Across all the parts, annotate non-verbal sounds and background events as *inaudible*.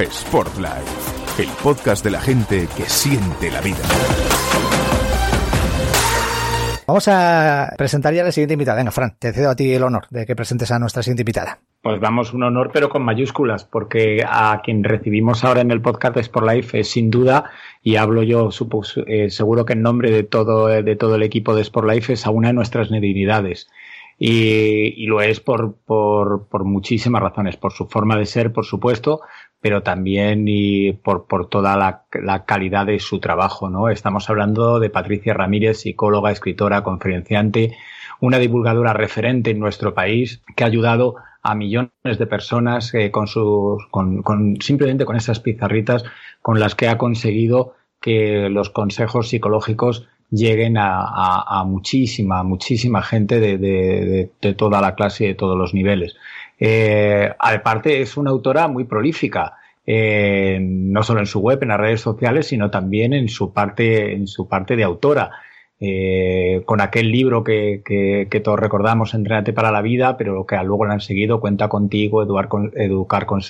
Sportlife, el podcast de la gente que siente la vida. Vamos a presentar ya la siguiente invitada. Venga, Fran, te cedo a ti el honor de que presentes a nuestra siguiente invitada. Pues vamos, un honor, pero con mayúsculas, porque a quien recibimos ahora en el podcast de Sport Life es sin duda, y hablo yo eh, seguro que en nombre de todo, de todo el equipo de Sport Life, es a una de nuestras divinidades. Y, y, lo es por, por, por muchísimas razones, por su forma de ser, por supuesto, pero también y por, por toda la, la, calidad de su trabajo, ¿no? Estamos hablando de Patricia Ramírez, psicóloga, escritora, conferenciante, una divulgadora referente en nuestro país que ha ayudado a millones de personas eh, con sus, con, con, simplemente con esas pizarritas con las que ha conseguido que los consejos psicológicos lleguen a, a, a muchísima, muchísima gente de, de, de, toda la clase y de todos los niveles. Eh, aparte, es una autora muy prolífica, eh, no solo en su web, en las redes sociales, sino también en su parte, en su parte de autora. Eh, con aquel libro que, que, que, todos recordamos, Entrénate para la vida, pero que luego lo han seguido, Cuenta contigo, Educar con, educar con,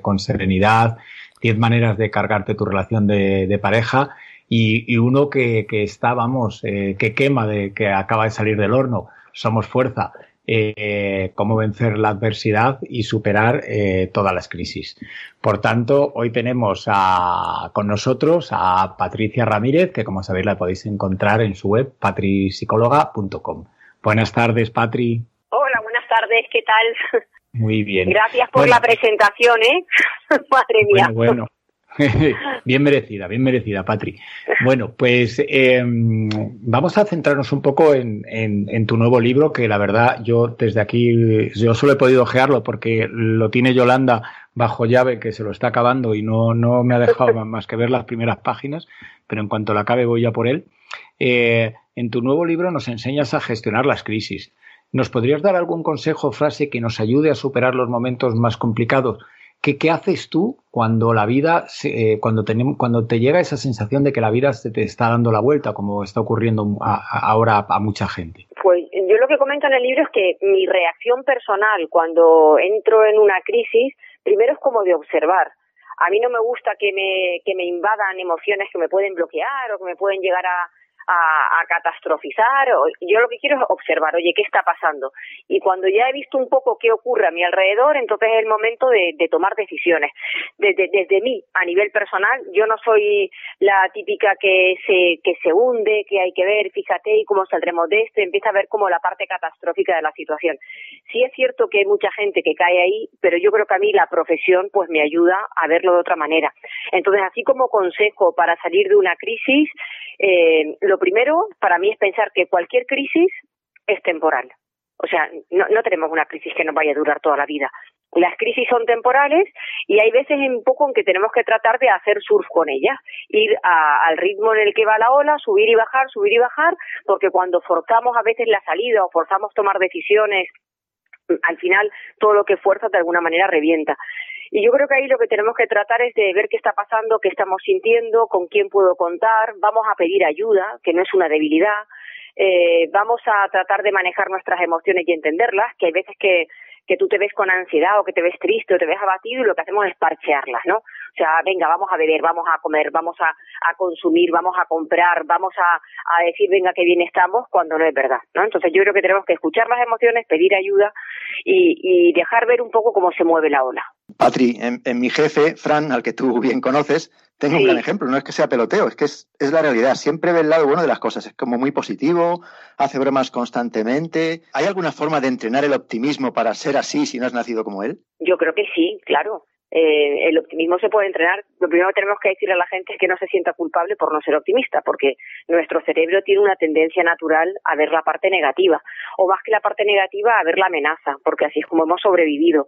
con serenidad, 10 maneras de cargarte tu relación de, de pareja y, y, uno que, que está, vamos, eh, que quema, de, que acaba de salir del horno, Somos Fuerza eh, cómo vencer la adversidad y superar eh, todas las crisis. Por tanto, hoy tenemos a, con nosotros a Patricia Ramírez, que como sabéis la podéis encontrar en su web patripsicóloga.com. Buenas tardes, Patri. Hola, buenas tardes, ¿qué tal? Muy bien. Gracias por bueno, la presentación, ¿eh? *laughs* Madre mía. Bueno, bueno. *laughs* bien merecida, bien merecida, Patri. Bueno, pues eh, vamos a centrarnos un poco en, tu nuevo libro, que la verdad yo desde aquí, yo solo he podido ojearlo porque lo tiene Yolanda bajo llave, que se lo está acabando y no, no me ha dejado más que ver las primeras páginas, pero en cuanto la acabe voy ya por él. Eh, en tu nuevo libro nos enseñas a gestionar las crisis. ¿Nos podrías dar algún consejo o frase que nos ayude a superar los momentos más complicados? ¿Qué, ¿Qué, haces tú cuando la vida, eh, cuando, tenemos, cuando te llega esa sensación de que la vida se te está dando la vuelta, como está ocurriendo a, ahora a, a, mucha gente? Pues yo lo que comento en el libro es que mi reacción personal cuando entro en una crisis, primero es como de observar. A mí no me gusta que me, que me invadan emociones que me pueden bloquear o que me pueden llegar a, a, a, catastrofizar. Yo lo que quiero es observar, oye, ¿qué está pasando? Y cuando ya he visto un poco qué ocurre a mi alrededor, entonces es el momento de, de tomar decisiones. Desde, desde mí, a nivel personal, yo no soy la típica que se, que se hunde, que hay que ver, fíjate, y cómo saldremos de esto, empieza a ver como la parte catastrófica de la situación. Sí es cierto que hay mucha gente que cae ahí, pero yo creo que a mí la profesión pues me ayuda a verlo de otra manera. Entonces, así como consejo para salir de una crisis, eh, lo primero para mí es pensar que cualquier crisis es temporal. O sea, no, tenemos una crisis que nos vaya a durar toda la vida. Las crisis son temporales y hay veces un poco en que tenemos que tratar de hacer surf con ellas, ir al ritmo en el que va la ola, subir y bajar, subir y bajar, porque cuando forzamos a veces la salida o forzamos tomar decisiones, al final todo lo que fuerza de alguna manera revienta. Y yo creo que ahí lo que tenemos que tratar es de ver qué está pasando, qué estamos sintiendo, con quién puedo contar, vamos a pedir ayuda, que no es una debilidad, eh, vamos a tratar de manejar nuestras emociones y entenderlas, que hay veces que que tú te ves con ansiedad o que te ves triste o te ves abatido y lo que hacemos es parchearlas, ¿no? O sea, venga, vamos a beber, vamos a comer, vamos a, consumir, vamos a comprar, vamos a, decir, venga, que bien estamos, cuando no es verdad, ¿no? Entonces yo creo que tenemos que escuchar las emociones, pedir ayuda y, y dejar ver un poco cómo se mueve la ola. Patri, en, en mi jefe, Fran, al que tú bien conoces, tengo sí. un gran ejemplo, no es que sea peloteo, es que es, es, la realidad. Siempre ve el lado bueno de las cosas, es como muy positivo, hace bromas constantemente. ¿Hay alguna forma de entrenar el optimismo para ser así si no has nacido como él? Yo creo que sí, claro. Eh, el optimismo se puede entrenar. Lo primero que tenemos que decirle a la gente es que no se sienta culpable por no ser optimista, porque nuestro cerebro tiene una tendencia natural a ver la parte negativa, o más que la parte negativa, a ver la amenaza, porque así es como hemos sobrevivido.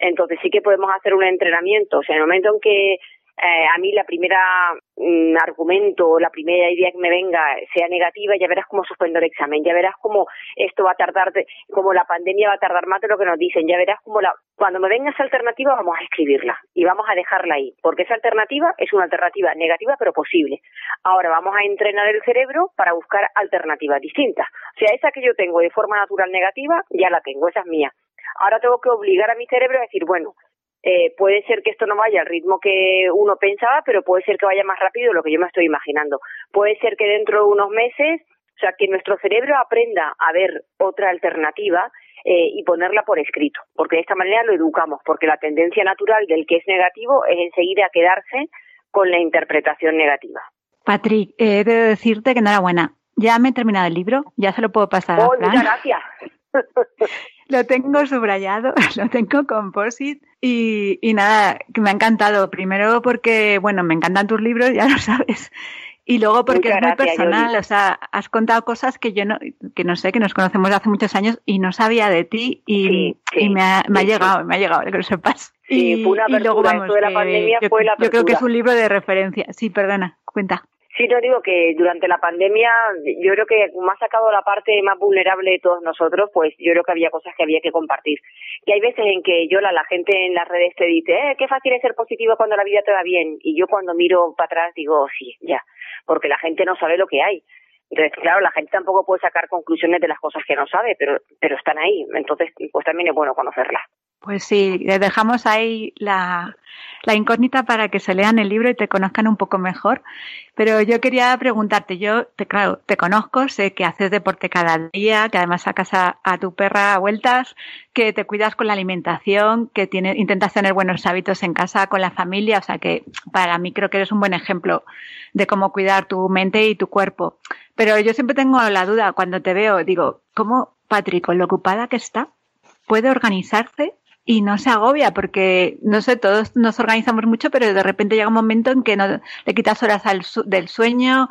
Entonces sí que podemos hacer un entrenamiento. O sea, en el momento en que eh, a mí la primera mm, argumento, la primera idea que me venga sea negativa, ya verás cómo suspendo el examen, ya verás cómo esto va a tardar, como la pandemia va a tardar más de lo que nos dicen, ya verás cómo la, cuando me venga esa alternativa vamos a escribirla y vamos a dejarla ahí, porque esa alternativa es una alternativa negativa pero posible. Ahora vamos a entrenar el cerebro para buscar alternativas distintas. O sea, esa que yo tengo de forma natural negativa, ya la tengo, esa es mía. Ahora tengo que obligar a mi cerebro a decir, bueno, eh, puede ser que esto no vaya al ritmo que uno pensaba, pero puede ser que vaya más rápido de lo que yo me estoy imaginando. Puede ser que dentro de unos meses, o sea, que nuestro cerebro aprenda a ver otra alternativa eh, y ponerla por escrito, porque de esta manera lo educamos, porque la tendencia natural del que es negativo es enseguida quedarse con la interpretación negativa. Patrick, he de decirte que enhorabuena. Ya me he terminado el libro, ya se lo puedo pasar. Oh, muchas gracias. *laughs* lo tengo subrayado, *laughs* lo tengo composite y, y nada, que me ha encantado. Primero porque, bueno, me encantan tus libros, *laughs* ya lo sabes. Y luego porque es muy personal, o sea, has contado cosas que yo no, que no sé, que nos conocemos hace muchos años y no sabía de ti y, y me, ha, me ha llegado, me ha llegado, que lo sepas. y, fue una y luego vamos, de la pandemia yo, fue la yo creo que es un libro de referencia. Sí, perdona, cuenta. Sí, no digo que durante la pandemia yo creo que me ha sacado la parte más vulnerable de todos nosotros, pues yo creo que había cosas que había que compartir. Y hay veces en que yo, la, la gente en las redes te dice, eh, qué fácil es ser positivo cuando la vida te va bien. Y yo cuando miro para atrás digo, sí, ya, porque la gente no sabe lo que hay. Entonces, claro, la gente tampoco puede sacar conclusiones de las cosas que no sabe, pero, pero están ahí. Entonces, pues también es bueno conocerlas. Pues sí, le dejamos ahí la, la, incógnita para que se lean el libro y te conozcan un poco mejor. Pero yo quería preguntarte, yo, te, claro, te conozco, sé que haces deporte cada día, que además sacas a, a tu perra a vueltas, que te cuidas con la alimentación, que tiene, intentas tener buenos hábitos en casa con la familia, o sea que para mí creo que eres un buen ejemplo de cómo cuidar tu mente y tu cuerpo. Pero yo siempre tengo la duda cuando te veo, digo, ¿cómo Patrick, con lo ocupada que está, puede organizarse y no se agobia porque, no sé, todos nos organizamos mucho, pero de repente llega un momento en que no, le quitas horas al del sueño,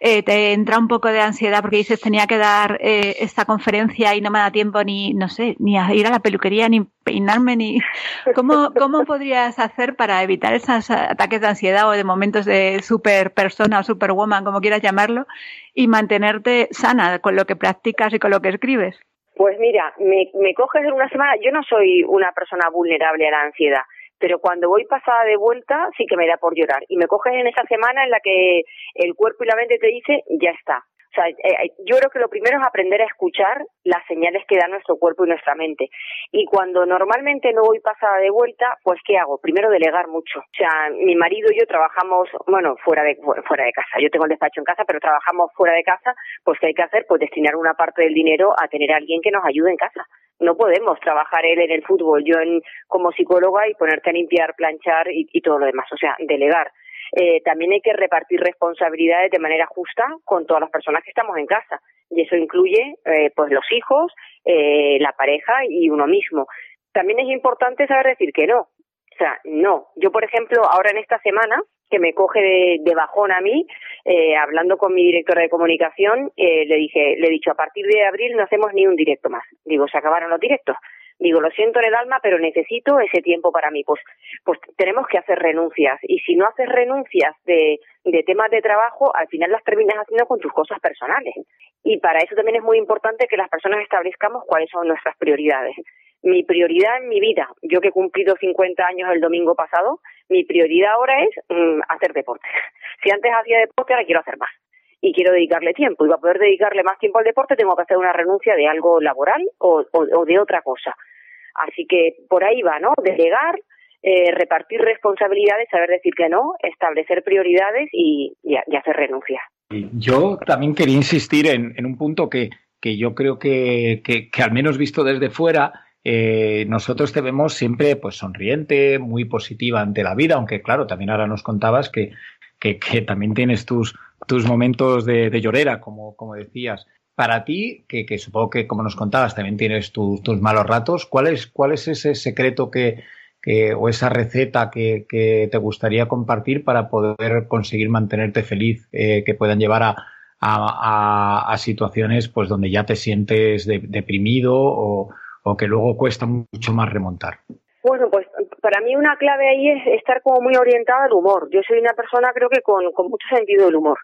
eh, te entra un poco de ansiedad porque dices tenía que dar eh, esta conferencia y no me da tiempo ni, no sé, ni a ir a la peluquería, ni peinarme, ni... *laughs* ¿Cómo, cómo podrías hacer para evitar esos ataques de ansiedad o de momentos de super persona o superwoman, como quieras llamarlo, y mantenerte sana con lo que practicas y con lo que escribes? Pues mira, me, me coges en una semana, yo no soy una persona vulnerable a la ansiedad, pero cuando voy pasada de vuelta sí que me da por llorar. Y me coges en esa semana en la que el cuerpo y la mente te dice, ya está, sea, eh, eh, yo creo que lo primero es aprender a escuchar las señales que da nuestro cuerpo y nuestra mente. Y cuando normalmente no voy pasada de vuelta, pues ¿qué hago? Primero delegar mucho. O sea, mi marido y yo trabajamos, bueno, fuera de fuera de casa. Yo tengo el despacho en casa, pero trabajamos fuera de casa, pues ¿qué hay que hacer? Pues destinar una parte del dinero a tener a alguien que nos ayude en casa. No podemos trabajar él en el fútbol, yo en, como psicóloga y ponerte a limpiar, planchar y, y todo lo demás. O sea, delegar eh, también hay que repartir responsabilidades de manera justa con todas las personas que estamos en casa. Y eso incluye eh, pues los hijos, eh, la pareja y uno mismo. También es importante saber decir que no. O sea, no. Yo, por ejemplo, ahora en esta semana, que me coge de, de bajón a mí, eh, hablando con mi directora de comunicación, eh, le dije, le he dicho, a partir de abril no hacemos ni un directo más. Digo, se acabaron los directos digo, lo siento en el alma, pero necesito ese tiempo para mí. Pues, pues tenemos que hacer renuncias. Y si no haces renuncias de, de temas de trabajo, al final las terminas haciendo con tus cosas personales. Y para eso también es muy importante que las personas establezcamos cuáles son nuestras prioridades. Mi prioridad en mi vida, yo que he cumplido 50 años el domingo pasado, mi prioridad ahora es mm, hacer deporte. Si antes hacía deporte, ahora quiero hacer más y quiero dedicarle tiempo. Y para poder dedicarle más tiempo al deporte tengo que hacer una renuncia de algo laboral o, o, de otra cosa. Así que por ahí va, ¿no? Delegar, eh, repartir responsabilidades, saber decir que no, establecer prioridades y, hacer renuncias. Yo también quería insistir en, un punto que, que yo creo que, que, al menos visto desde fuera, eh, nosotros te vemos siempre pues sonriente, muy positiva ante la vida, aunque claro, también ahora nos contabas que, que también tienes tus, tus momentos de, llorera, como, como decías. Para ti, que, que, supongo que como nos contabas también tienes tu, tus malos ratos, ¿cuál es, cuál es ese secreto que, que o esa receta que, que, te gustaría compartir para poder conseguir mantenerte feliz, eh, que puedan llevar a, a, a, situaciones pues donde ya te sientes de, deprimido o, o que luego cuesta mucho más remontar? Bueno, pues para mí una clave ahí es estar como muy orientada al humor. Yo soy una persona creo que con, mucho sentido del humor.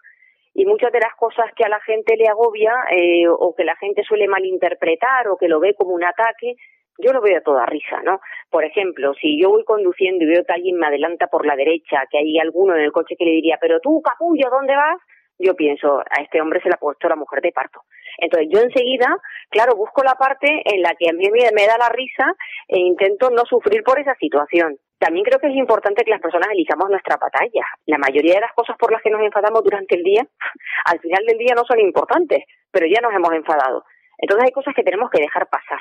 Y muchas de las cosas que a la gente le agobia eh, o que la gente suele malinterpretar o que lo ve como un ataque, yo lo veo a toda risa, ¿no? Por ejemplo, si yo voy conduciendo y veo que alguien me adelanta por la derecha, que hay alguno en el coche que le diría, pero tú, capullo, ¿dónde vas? Yo pienso, a este hombre se le ha puesto la mujer de parto. Entonces yo enseguida, claro, busco la parte en la que a mí me da la risa e intento no sufrir por esa situación. También creo que es importante que las personas elijamos nuestra batalla. La mayoría de las cosas por las que nos enfadamos durante el día, *laughs* al final del día no son importantes, pero ya nos hemos enfadado. Entonces hay cosas que tenemos que dejar pasar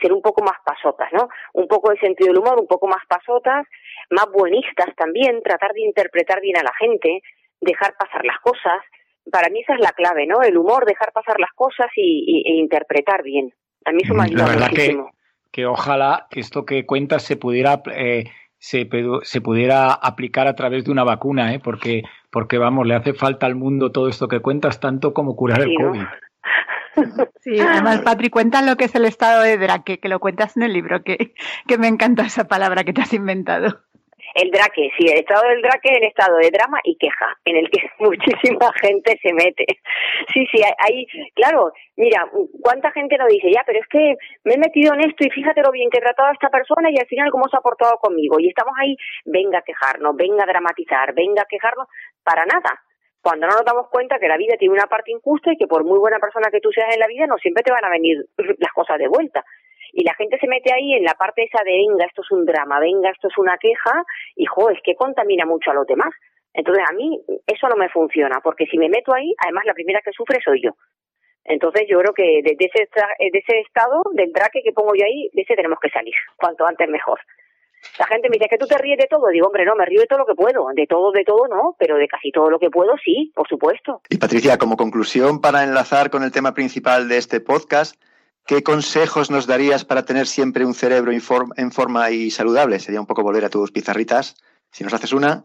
ser un poco más pasotas, ¿no? Un poco de sentido del humor, un poco más pasotas, más buenistas también, tratar de interpretar bien a la gente, dejar pasar las cosas. Para mí esa es la clave, ¿no? El humor, dejar pasar las cosas y, e interpretar bien. A mí eso me ayuda la muchísimo. Que, que, ojalá que esto que cuentas se pudiera eh, se, se, pudiera aplicar a través de una vacuna, ¿eh? porque porque vamos le hace falta al mundo todo esto que cuentas tanto como curar el COVID. *laughs* Sí, además, Patri, cuenta lo que es el estado de Drake, que lo cuentas en el libro, que, que me encanta esa palabra que te has inventado. El Drake, sí, el estado del Drake es el estado de drama y queja, en el que *laughs* muchísima gente se mete. Sí, sí, ahí, claro, mira, cuánta gente lo dice, ya, pero es que me he metido en esto y fíjate lo bien que he tratado a esta persona y al final cómo se ha portado conmigo. Y estamos ahí, venga a quejarnos, venga a dramatizar, venga a quejarnos, para nada cuando no nos damos cuenta que la vida tiene una parte injusta y que por muy buena persona que tú seas en la vida, no siempre te van a venir *laughs* las cosas de vuelta. Y la gente se mete ahí en la parte esa de, venga, esto es un drama, venga, esto es una queja, y jo, es que contamina mucho a los demás. Entonces a mí eso no me funciona, porque si me meto ahí, además la primera que sufre soy yo. Entonces yo creo que de ese, de ese estado, del traque que pongo yo ahí, de ese tenemos que salir, cuanto antes mejor. La gente me dice que tú te ríes de todo. Digo, hombre, no, me río de todo lo que puedo. De todo, de todo no, pero de casi todo lo que puedo sí, por supuesto. Y Patricia, como conclusión para enlazar con el tema principal de este podcast, ¿qué consejos nos darías para tener siempre un cerebro en forma y saludable? Sería un poco volver a tus pizarritas. Si nos haces una.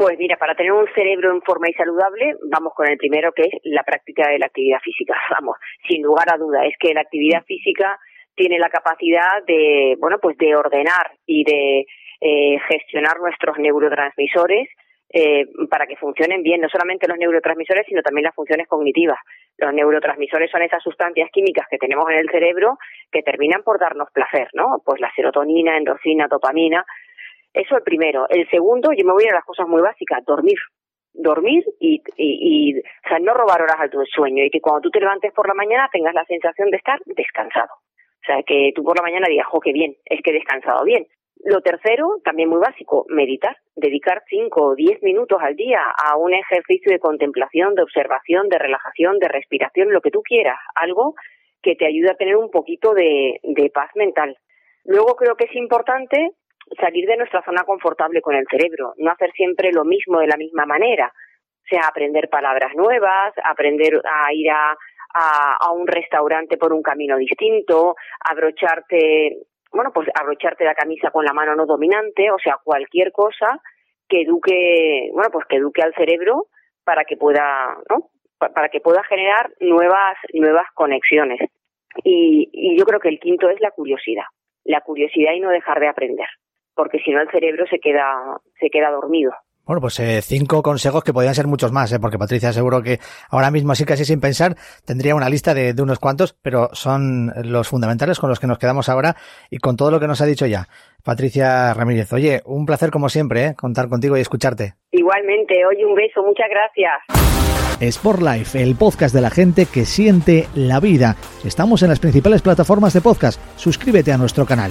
Pues mira, para tener un cerebro en forma y saludable, vamos con el primero que es la práctica de la actividad física. *laughs* Vamos, sin lugar a duda, es que la actividad física tiene la capacidad de, bueno, pues de ordenar y de eh, gestionar nuestros neurotransmisores eh, para que funcionen bien, no solamente los neurotransmisores, sino también las funciones cognitivas. Los neurotransmisores son esas sustancias químicas que tenemos en el cerebro que terminan por darnos placer, ¿no? Pues la serotonina, endorfina, dopamina. Eso el primero. El segundo, yo me voy a las cosas muy básicas, dormir. Dormir y, y, o sea, no robar horas al tu sueño y que cuando tú te levantes por la mañana tengas la sensación de estar descansado. O sea, que tú por la mañana digas, jo, qué bien, es que he descansado bien. Lo tercero, también muy básico, meditar, dedicar cinco o diez minutos al día a un ejercicio de contemplación, de observación, de relajación, de respiración, lo que tú quieras, algo que te ayude a tener un poquito de, de paz mental. Luego creo que es importante salir de nuestra zona confortable con el cerebro, no hacer siempre lo mismo de la misma manera, o sea, aprender palabras nuevas, aprender a ir a, a, a un restaurante por un camino distinto, abrocharte, bueno, pues abrocharte la camisa con la mano no dominante, o sea, cualquier cosa que eduque, bueno, pues que eduque al cerebro para que pueda, ¿no? Para que pueda generar nuevas, nuevas conexiones. Y, y yo creo que el quinto es la curiosidad. La curiosidad y no dejar de aprender. Porque si no el cerebro se queda, se queda dormido. Bueno, pues eh, cinco consejos que podrían ser muchos más, ¿eh? porque Patricia seguro que ahora mismo, así casi sin pensar, tendría una lista de, de, unos cuantos, pero son los fundamentales con los que nos quedamos ahora y con todo lo que nos ha dicho ya. Patricia Ramírez, oye, un placer como siempre, ¿eh? contar contigo y escucharte. Igualmente, oye, un beso, muchas gracias. Sport Life, el podcast de la gente que siente la vida. Estamos en las principales plataformas de podcast. Suscríbete a nuestro canal.